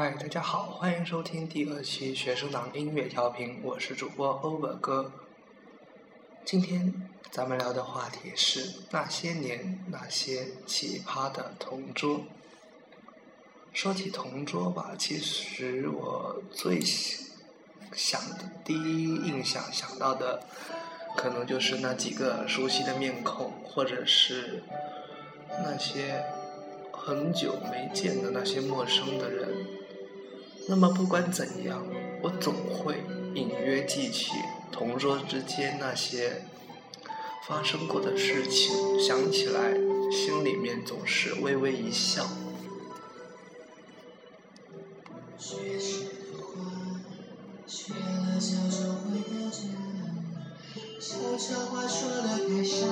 嗨，大家好，欢迎收听第二期学生党音乐调频，我是主播 Over 哥。今天咱们聊的话题是那些年那些奇葩的同桌。说起同桌吧，其实我最想的第一印象想到的，可能就是那几个熟悉的面孔，或者是那些很久没见的那些陌生的人。那么不管怎样，我总会隐约记起同桌之间那些发生过的事情，想起来心里面总是微微一笑。悄悄话说了，给谁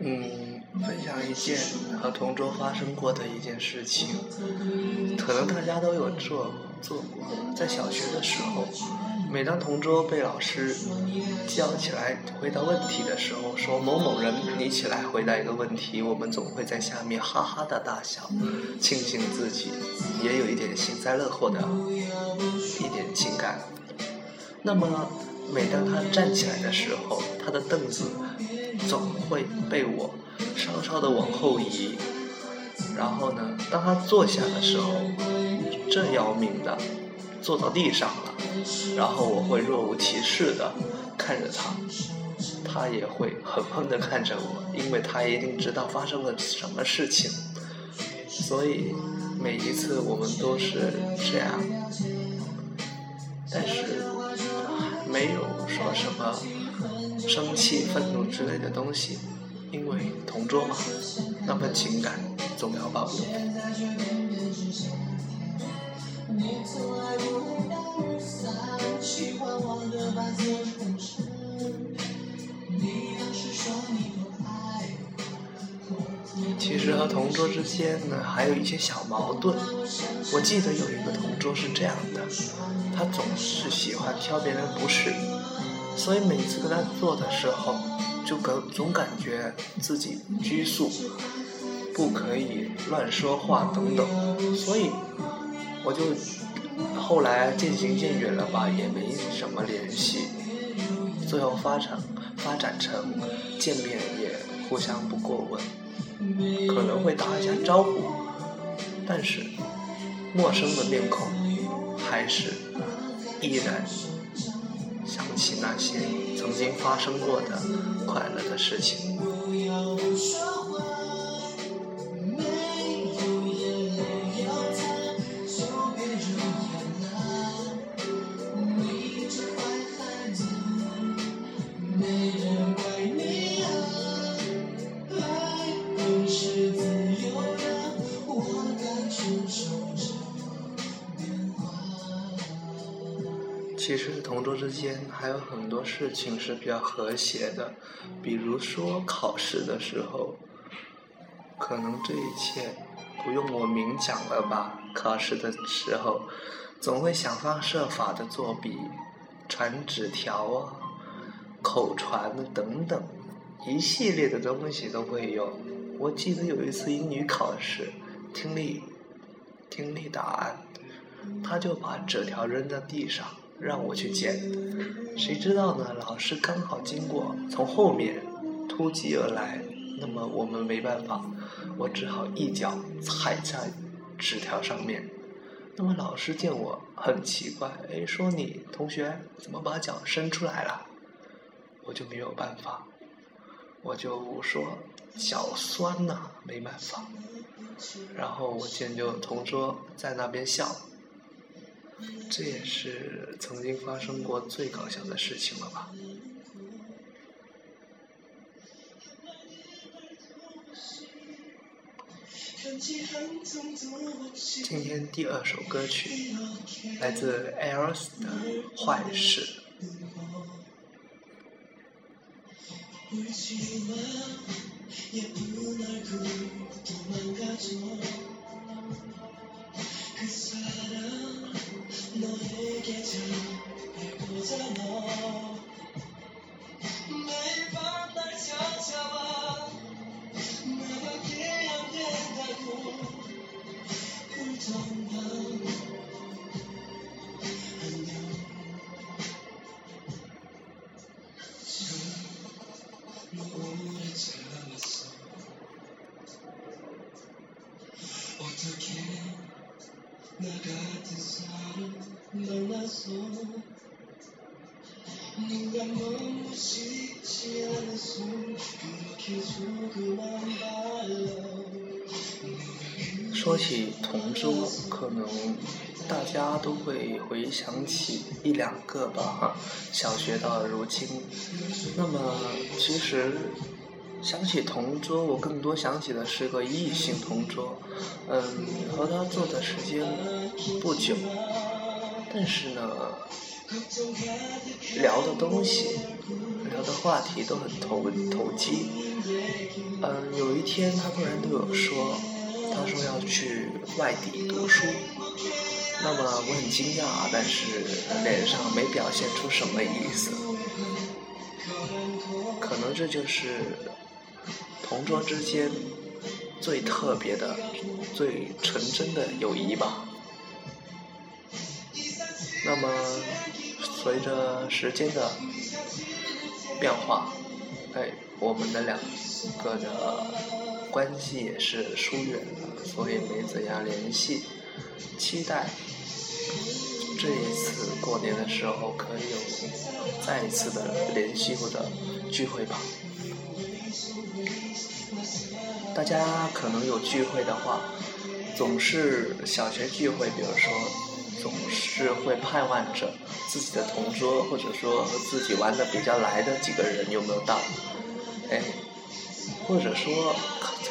嗯，分享一件和同桌发生过的一件事情，可能大家都有做做过。在小学的时候，每当同桌被老师叫起来回答问题的时候，说某某人你起来回答一个问题，我们总会在下面哈哈的大笑，庆幸自己也有一点幸灾乐祸的一点情感。那么，每当他站起来的时候，他的凳子总会被我稍稍的往后移。然后呢，当他坐下的时候，正要命的坐到地上了。然后我会若无其事的看着他，他也会狠狠的看着我，因为他一定知道发生了什么事情。所以每一次我们都是这样，但是。没有说什么生气、愤怒之类的东西，因为同桌嘛，那份情感总要保留。你。你其实和同桌之间呢，还有一些小矛盾。我记得有一个同桌是这样的。他总是喜欢挑别人不是，所以每次跟他坐的时候，就感总感觉自己拘束，不可以乱说话等等。所以我就后来渐行渐远了吧，也没什么联系。最后发展发展成见面也互相不过问，可能会打一下招呼，但是陌生的面孔还是。依然想起那些曾经发生过的快乐的事情。之间还有很多事情是比较和谐的，比如说考试的时候，可能这一切不用我明讲了吧？考试的时候，总会想方设法的作弊、传纸条啊、口传等等，一系列的东西都会有。我记得有一次英语考试，听力听力答案，他就把纸条扔在地上。让我去捡，谁知道呢？老师刚好经过，从后面突击而来，那么我们没办法，我只好一脚踩在纸条上面。那么老师见我很奇怪，哎，说你同学怎么把脚伸出来了？我就没有办法，我就说脚酸呐，没办法。然后我见就同桌在那边笑。这也是曾经发生过最搞笑的事情了吧？今天第二首歌曲来自 Else 的《坏事》。Send 说起同桌，可能大家都会回想起一两个吧，小学到如今。那么，其实想起同桌，我更多想起的是个异性同桌，嗯，和他坐的时间不久，但是呢，聊的东西、聊的话题都很投投机。嗯，有一天他突然对我说。他说要去外地读书，那么我很惊讶，但是脸上没表现出什么意思。可能这就是同桌之间最特别的、最纯真的友谊吧。那么随着时间的变化，哎，我们的两个的。关系也是疏远了，所以没怎样联系。期待这一次过年的时候可以有再一次的联系或者聚会吧。大家可能有聚会的话，总是小学聚会，比如说总是会盼望着自己的同桌，或者说和自己玩的比较来的几个人有没有到？哎，或者说。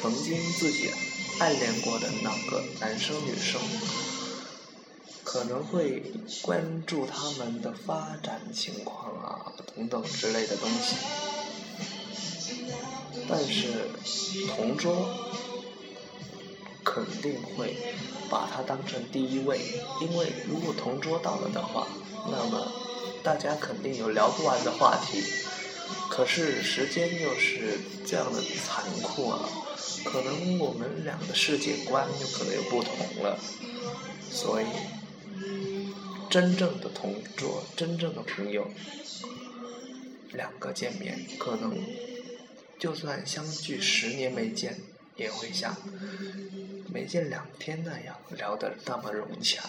曾经自己暗恋过的那个男生女生，可能会关注他们的发展情况啊，等等之类的东西。但是同桌肯定会把他当成第一位，因为如果同桌到了的话，那么大家肯定有聊不完的话题。可是时间又是这样的残酷啊！可能我们俩的世界观有可能有不同了，所以真正的同桌、真正的朋友，两个见面，可能就算相距十年没见，也会像没见两天那样聊得那么融洽。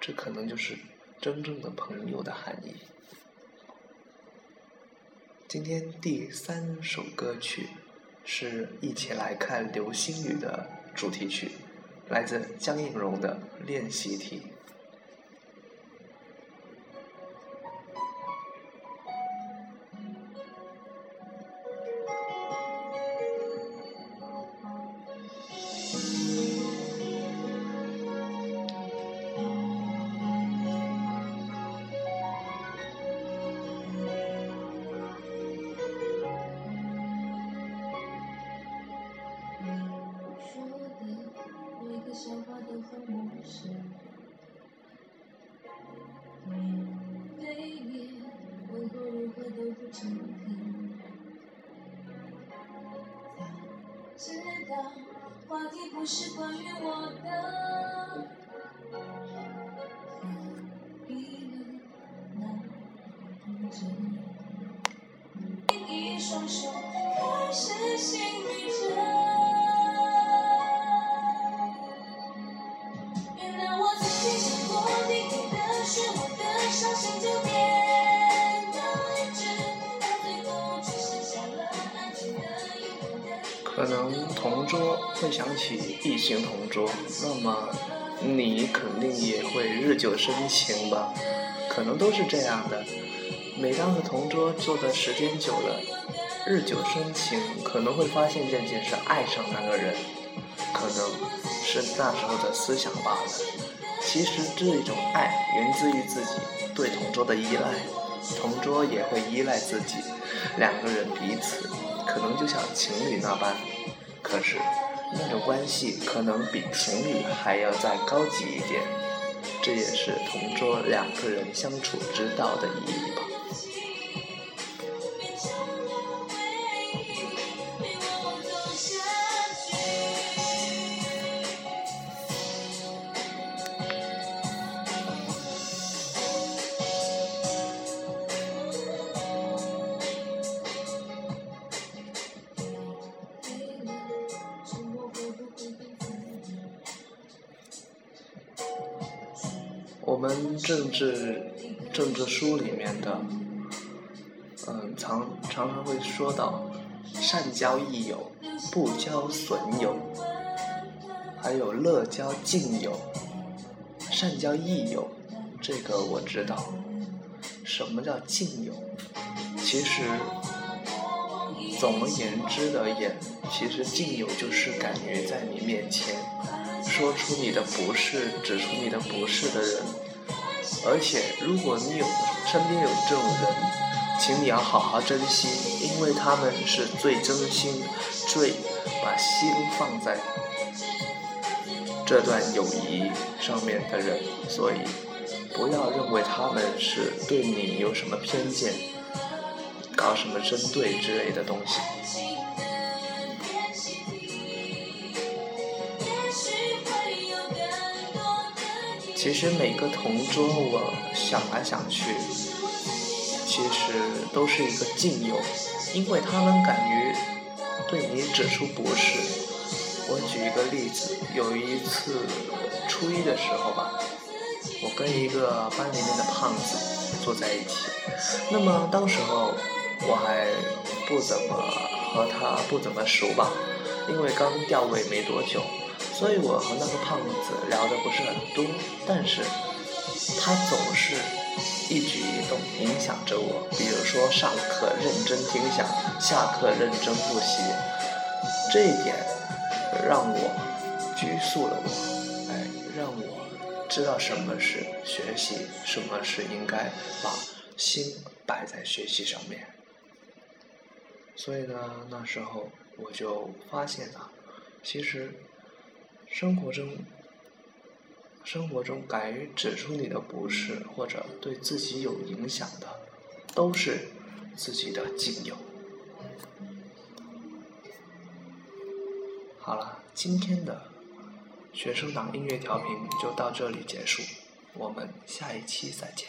这可能就是真正的朋友的含义。今天第三首歌曲。是一起来看流星雨的主题曲，来自江映蓉的练习题。话题不是关于我的，何必呢？那真，一双手开始心里着。原谅我曾经想过，你给的是我的伤心就别。同桌会想起异性同桌，那么你肯定也会日久生情吧？可能都是这样的。每当和同桌坐的时间久了，日久生情，可能会发现渐渐是爱上那个人，可能是那时候的思想罢了。其实这一种爱源自于自己对同桌的依赖，同桌也会依赖自己，两个人彼此。可能就像情侣那般，可是那种关系可能比情侣还要再高级一点。这也是同桌两个人相处之道的意义吧。我们政治政治书里面的，嗯，常常常会说到，善交益友，不交损友，还有乐交近友，善交益友，这个我知道。什么叫近友？其实，总而言之的言，其实近友就是敢于在你面前。说出你的不是，指出你的不是的人，而且如果你有身边有这种人，请你要好好珍惜，因为他们是最真心、最把心放在这段友谊上面的人，所以不要认为他们是对你有什么偏见，搞什么针对之类的东西。其实每个同桌，我想来想去，其实都是一个近友，因为他们敢于对你指出不是。我举一个例子，有一次初一的时候吧，我跟一个班里面的胖子坐在一起，那么当时候我还不怎么和他不怎么熟吧，因为刚调位没多久。所以我和那个胖子聊的不是很多，但是他总是一举一动影响着我。比如说上课认真听讲，下课认真复习，这一点让我拘束了我，哎，让我知道什么是学习，什么是应该把心摆在学习上面。所以呢，那时候我就发现啊，其实。生活中，生活中敢于指出你的不是，或者对自己有影响的，都是自己的亲友。好了，今天的学生党音乐调频就到这里结束，我们下一期再见。